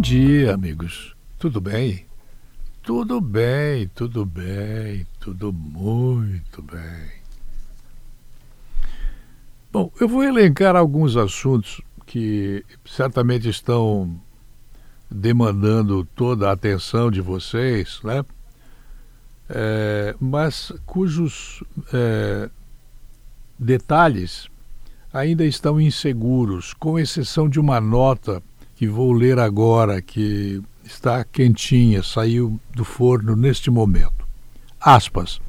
dia, amigos. Tudo bem? Tudo bem, tudo bem, tudo muito bem. Bom, eu vou elencar alguns assuntos que certamente estão demandando toda a atenção de vocês, né? É, mas cujos é, detalhes ainda estão inseguros, com exceção de uma nota que vou ler agora, que está quentinha, saiu do forno neste momento. Aspas.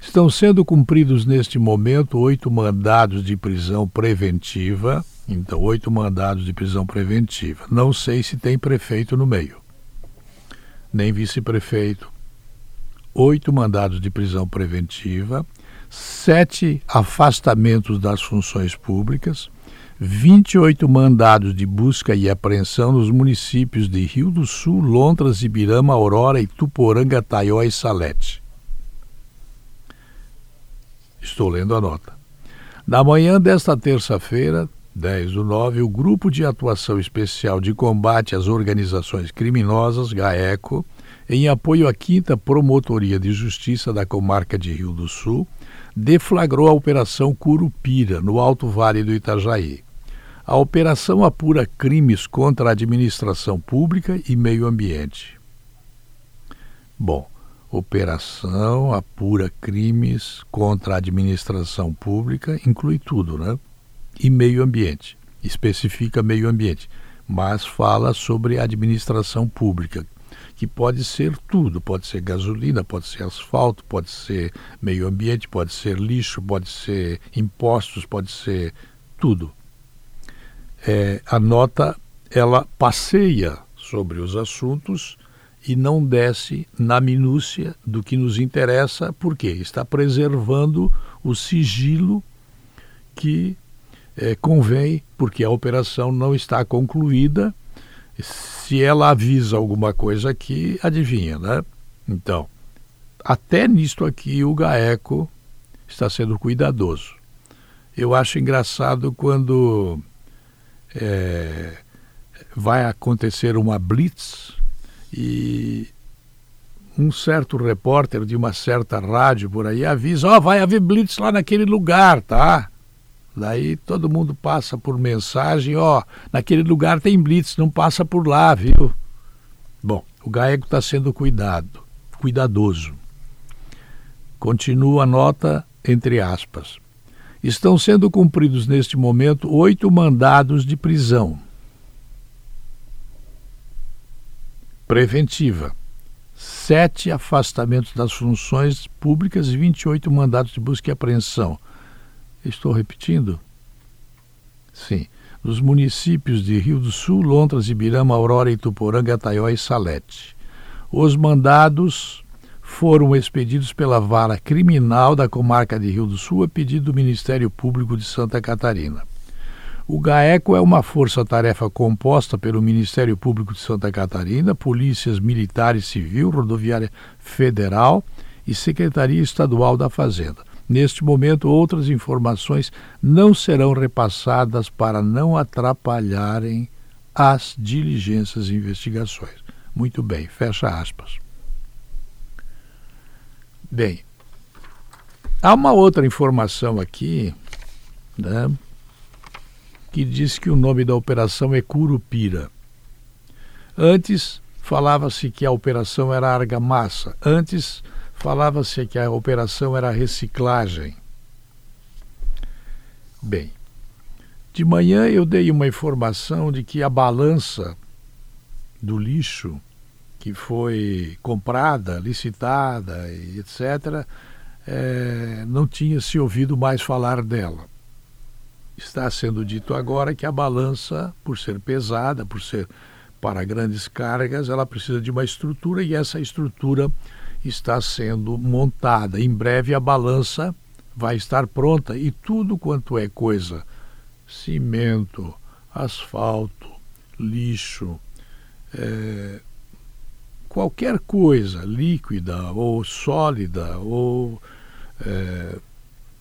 Estão sendo cumpridos neste momento oito mandados de prisão preventiva. Então, oito mandados de prisão preventiva. Não sei se tem prefeito no meio, nem vice-prefeito. Oito mandados de prisão preventiva, sete afastamentos das funções públicas, 28 mandados de busca e apreensão nos municípios de Rio do Sul, Lontras, Ibirama, Aurora, Ituporanga, Taió e Salete. Estou lendo a nota. Na manhã desta terça-feira, 10 do 9, o Grupo de Atuação Especial de Combate às Organizações Criminosas, GAECO, em apoio à 5 Promotoria de Justiça da Comarca de Rio do Sul, deflagrou a Operação Curupira, no Alto Vale do Itajaí. A operação apura crimes contra a administração pública e meio ambiente. Bom, operação apura crimes contra a administração pública inclui tudo, né? E meio ambiente. Especifica meio ambiente, mas fala sobre administração pública, que pode ser tudo, pode ser gasolina, pode ser asfalto, pode ser meio ambiente, pode ser lixo, pode ser impostos, pode ser tudo é, a nota ela passeia sobre os assuntos e não desce na minúcia do que nos interessa, porque está preservando o sigilo que é, convém, porque a operação não está concluída. Se ela avisa alguma coisa aqui, adivinha, né? Então, até nisto aqui o GAECO está sendo cuidadoso. Eu acho engraçado quando é, vai acontecer uma blitz e um certo repórter de uma certa rádio por aí avisa, ó, oh, vai haver blitz lá naquele lugar, tá? Daí todo mundo passa por mensagem, ó, oh, naquele lugar tem blitz, não passa por lá, viu? Bom, o GAECO está sendo cuidado, cuidadoso. Continua a nota entre aspas. Estão sendo cumpridos neste momento oito mandados de prisão preventiva, sete afastamentos das funções públicas e 28 mandados de busca e apreensão. Estou repetindo? Sim. Nos municípios de Rio do Sul, Lontras, Ibirama, Aurora, Ituporanga, Taió e Salete. Os mandados foram expedidos pela vara criminal da comarca de Rio do Sul a pedido do Ministério Público de Santa Catarina. O GAECO é uma força-tarefa composta pelo Ministério Público de Santa Catarina, Polícias Militar e Civil, Rodoviária Federal e Secretaria Estadual da Fazenda. Neste momento, outras informações não serão repassadas para não atrapalharem as diligências e investigações. Muito bem, fecha aspas. Bem, há uma outra informação aqui, né, que diz que o nome da operação é Curupira. Antes falava-se que a operação era argamassa, antes falava-se que a operação era reciclagem. Bem, de manhã eu dei uma informação de que a balança do lixo que foi comprada, licitada e etc., é, não tinha se ouvido mais falar dela. Está sendo dito agora que a balança, por ser pesada, por ser para grandes cargas, ela precisa de uma estrutura e essa estrutura está sendo montada. Em breve a balança vai estar pronta e tudo quanto é coisa, cimento, asfalto, lixo, é, qualquer coisa líquida ou sólida ou é,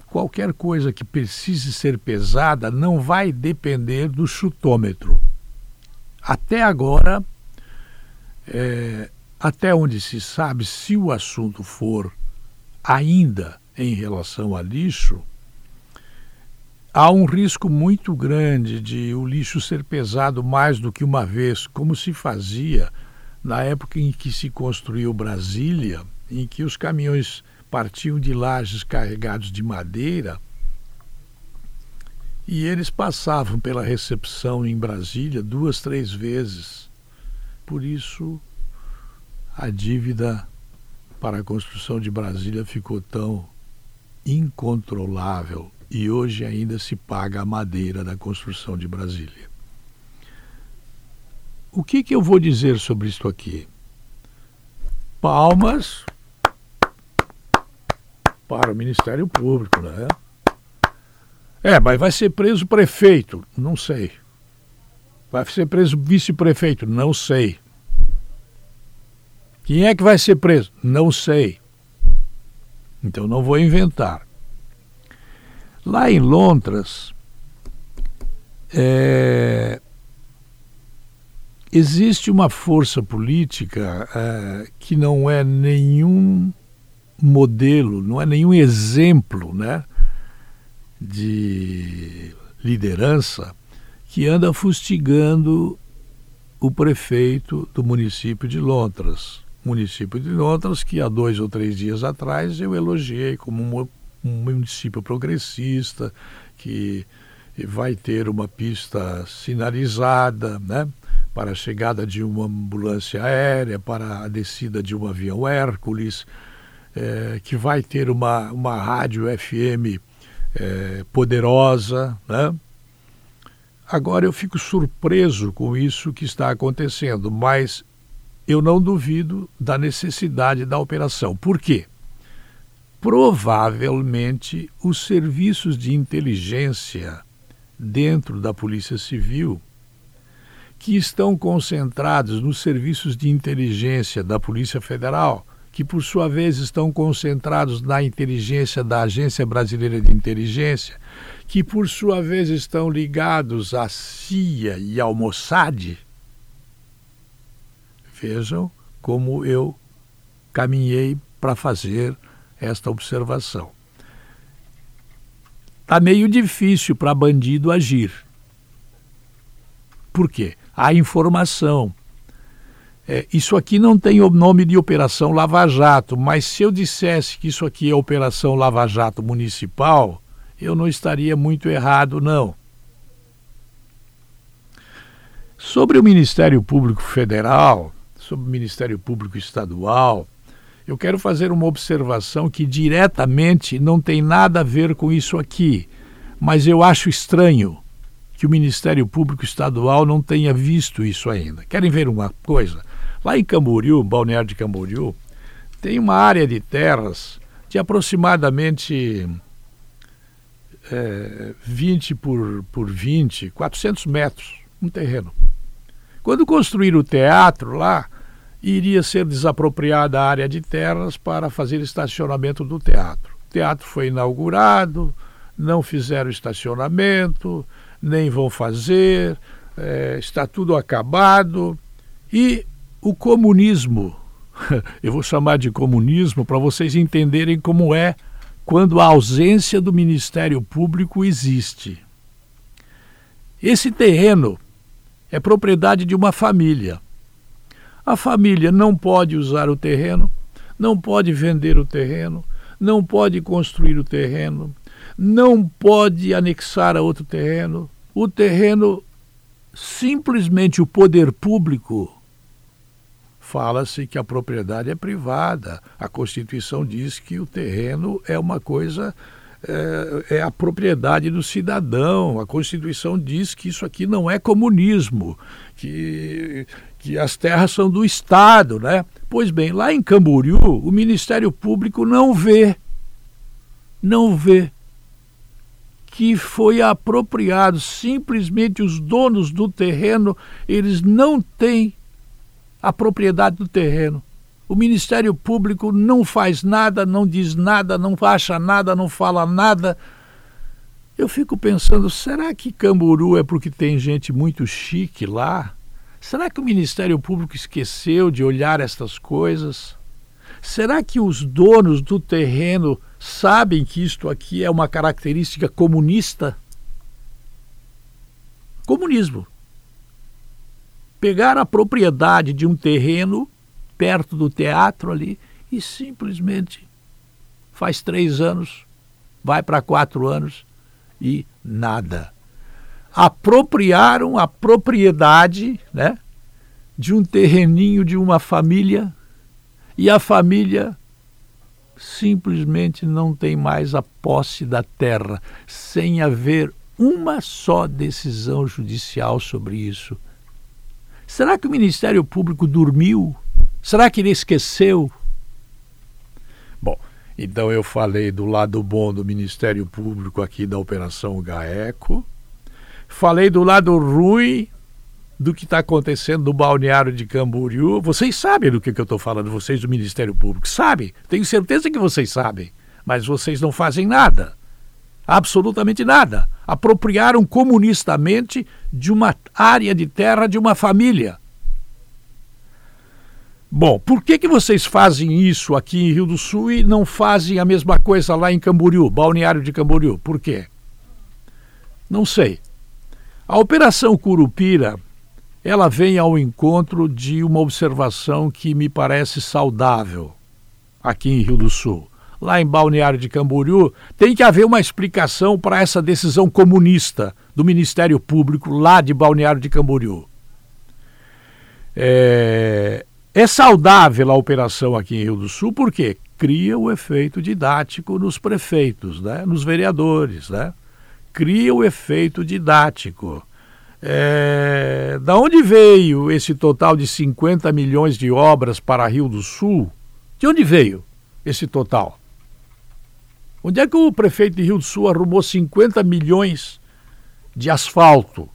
qualquer coisa que precise ser pesada não vai depender do chutômetro. Até agora, é, até onde se sabe, se o assunto for ainda em relação a lixo, há um risco muito grande de o lixo ser pesado mais do que uma vez, como se fazia na época em que se construiu Brasília, em que os caminhões partiam de lajes carregados de madeira e eles passavam pela recepção em Brasília duas, três vezes. Por isso, a dívida para a construção de Brasília ficou tão incontrolável e hoje ainda se paga a madeira da construção de Brasília. O que, que eu vou dizer sobre isto aqui? Palmas para o Ministério Público, né? É, mas vai ser preso prefeito? Não sei. Vai ser preso vice-prefeito? Não sei. Quem é que vai ser preso? Não sei. Então não vou inventar. Lá em Londres, é, existe uma força política é, que não é nenhum modelo, não é nenhum exemplo né, de liderança que anda fustigando o prefeito do município de Londres. Município de Londres que há dois ou três dias atrás eu elogiei como um município progressista, que vai ter uma pista sinalizada, né? Para a chegada de uma ambulância aérea, para a descida de um avião Hércules, é, que vai ter uma, uma rádio FM é, poderosa. Né? Agora eu fico surpreso com isso que está acontecendo, mas eu não duvido da necessidade da operação. Por quê? Provavelmente os serviços de inteligência dentro da Polícia Civil que estão concentrados nos serviços de inteligência da Polícia Federal, que por sua vez estão concentrados na inteligência da Agência Brasileira de Inteligência, que por sua vez estão ligados à CIA e ao Mossad. Vejam como eu caminhei para fazer esta observação. Está meio difícil para bandido agir. Por quê? A informação. É, isso aqui não tem o nome de Operação Lava Jato, mas se eu dissesse que isso aqui é Operação Lava Jato Municipal, eu não estaria muito errado, não. Sobre o Ministério Público Federal, sobre o Ministério Público Estadual, eu quero fazer uma observação que diretamente não tem nada a ver com isso aqui, mas eu acho estranho que o Ministério Público Estadual não tenha visto isso ainda. Querem ver uma coisa? Lá em Camboriú, Balneário de Camboriú, tem uma área de terras de aproximadamente é, 20 por, por 20, 400 metros, um terreno. Quando construíram o teatro lá, iria ser desapropriada a área de terras para fazer estacionamento do teatro. O teatro foi inaugurado, não fizeram estacionamento, nem vão fazer, é, está tudo acabado. E o comunismo, eu vou chamar de comunismo para vocês entenderem como é quando a ausência do Ministério Público existe. Esse terreno é propriedade de uma família. A família não pode usar o terreno, não pode vender o terreno, não pode construir o terreno, não pode anexar a outro terreno. O terreno, simplesmente o poder público, fala-se que a propriedade é privada. A Constituição diz que o terreno é uma coisa. É, é, a propriedade do cidadão. A Constituição diz que isso aqui não é comunismo, que, que as terras são do Estado, né? Pois bem, lá em Camboriú, o Ministério Público não vê, não vê que foi apropriado. Simplesmente os donos do terreno, eles não têm a propriedade do terreno. O Ministério Público não faz nada, não diz nada, não acha nada, não fala nada. Eu fico pensando, será que Camburu é porque tem gente muito chique lá? Será que o Ministério Público esqueceu de olhar estas coisas? Será que os donos do terreno sabem que isto aqui é uma característica comunista? Comunismo. Pegar a propriedade de um terreno perto do teatro ali e simplesmente faz três anos, vai para quatro anos e nada. Apropriaram a propriedade né, de um terreninho de uma família e a família simplesmente não tem mais a posse da terra, sem haver uma só decisão judicial sobre isso. Será que o Ministério Público dormiu? Será que ele esqueceu? Bom, então eu falei do lado bom do Ministério Público aqui da Operação GAECO, falei do lado ruim do que está acontecendo no balneário de Camboriú. Vocês sabem do que, que eu estou falando, vocês do Ministério Público. Sabem, tenho certeza que vocês sabem. Mas vocês não fazem nada. Absolutamente nada. Apropriaram comunistamente de uma área de terra de uma família. Bom, por que, que vocês fazem isso aqui em Rio do Sul e não fazem a mesma coisa lá em Camboriú, balneário de Camboriú? Por quê? Não sei. A Operação Curupira ela vem ao encontro de uma observação que me parece saudável aqui em Rio do Sul. Lá em Balneário de Camboriú, tem que haver uma explicação para essa decisão comunista do Ministério Público lá de Balneário de Camboriú. É, é saudável a operação aqui em Rio do Sul porque cria o efeito didático nos prefeitos, né? nos vereadores, né? cria o efeito didático. É, da onde veio esse total de 50 milhões de obras para Rio do Sul? De onde veio esse total? Onde é que o prefeito de Rio do Sul arrumou 50 milhões de asfalto?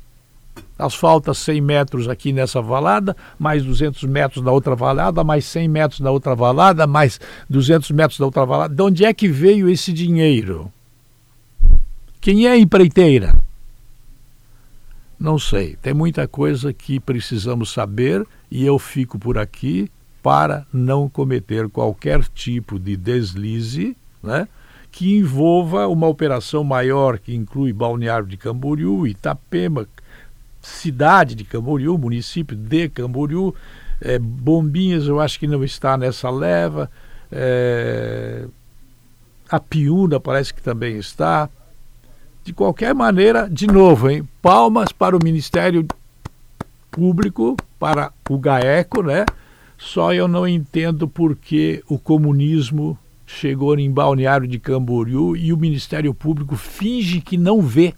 Asfalta 100 metros aqui nessa valada, mais 200 metros na outra valada, mais 100 metros na outra valada, mais 200 metros na outra valada. De onde é que veio esse dinheiro? Quem é a empreiteira? Não sei. Tem muita coisa que precisamos saber e eu fico por aqui para não cometer qualquer tipo de deslize, né? Que envolva uma operação maior que inclui Balneário de Camboriú, Itapema, cidade de Camboriú, município de Camboriú, é, Bombinhas eu acho que não está nessa leva, é, a Piúna parece que também está, de qualquer maneira, de novo, hein? Palmas para o Ministério Público, para o GAECO, né? Só eu não entendo por que o comunismo chegou em Balneário de Camboriú e o Ministério Público finge que não vê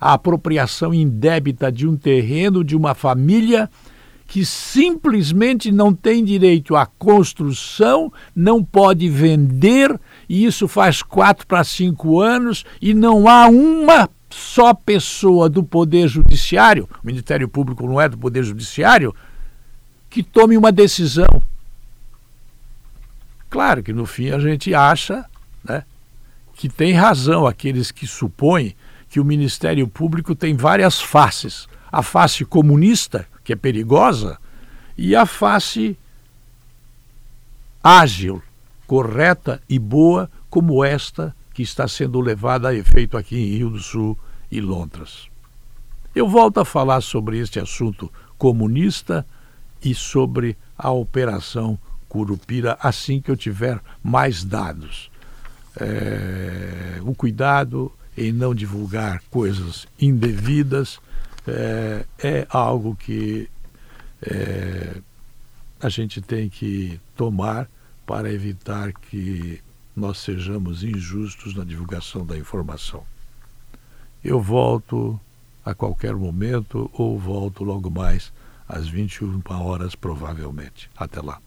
a apropriação indébita de um terreno de uma família que simplesmente não tem direito à construção, não pode vender, e isso faz quatro para cinco anos, e não há uma só pessoa do Poder Judiciário, o Ministério Público não é do Poder Judiciário, que tome uma decisão. Claro que no fim a gente acha né, que tem razão aqueles que supõem que o Ministério Público tem várias faces. A face comunista, que é perigosa, e a face ágil, correta e boa, como esta que está sendo levada a efeito aqui em Rio do Sul e Londres. Eu volto a falar sobre este assunto comunista e sobre a operação Curupira assim que eu tiver mais dados. É, o cuidado em não divulgar coisas indevidas é, é algo que é, a gente tem que tomar para evitar que nós sejamos injustos na divulgação da informação. Eu volto a qualquer momento ou volto logo mais às 21 horas, provavelmente. Até lá.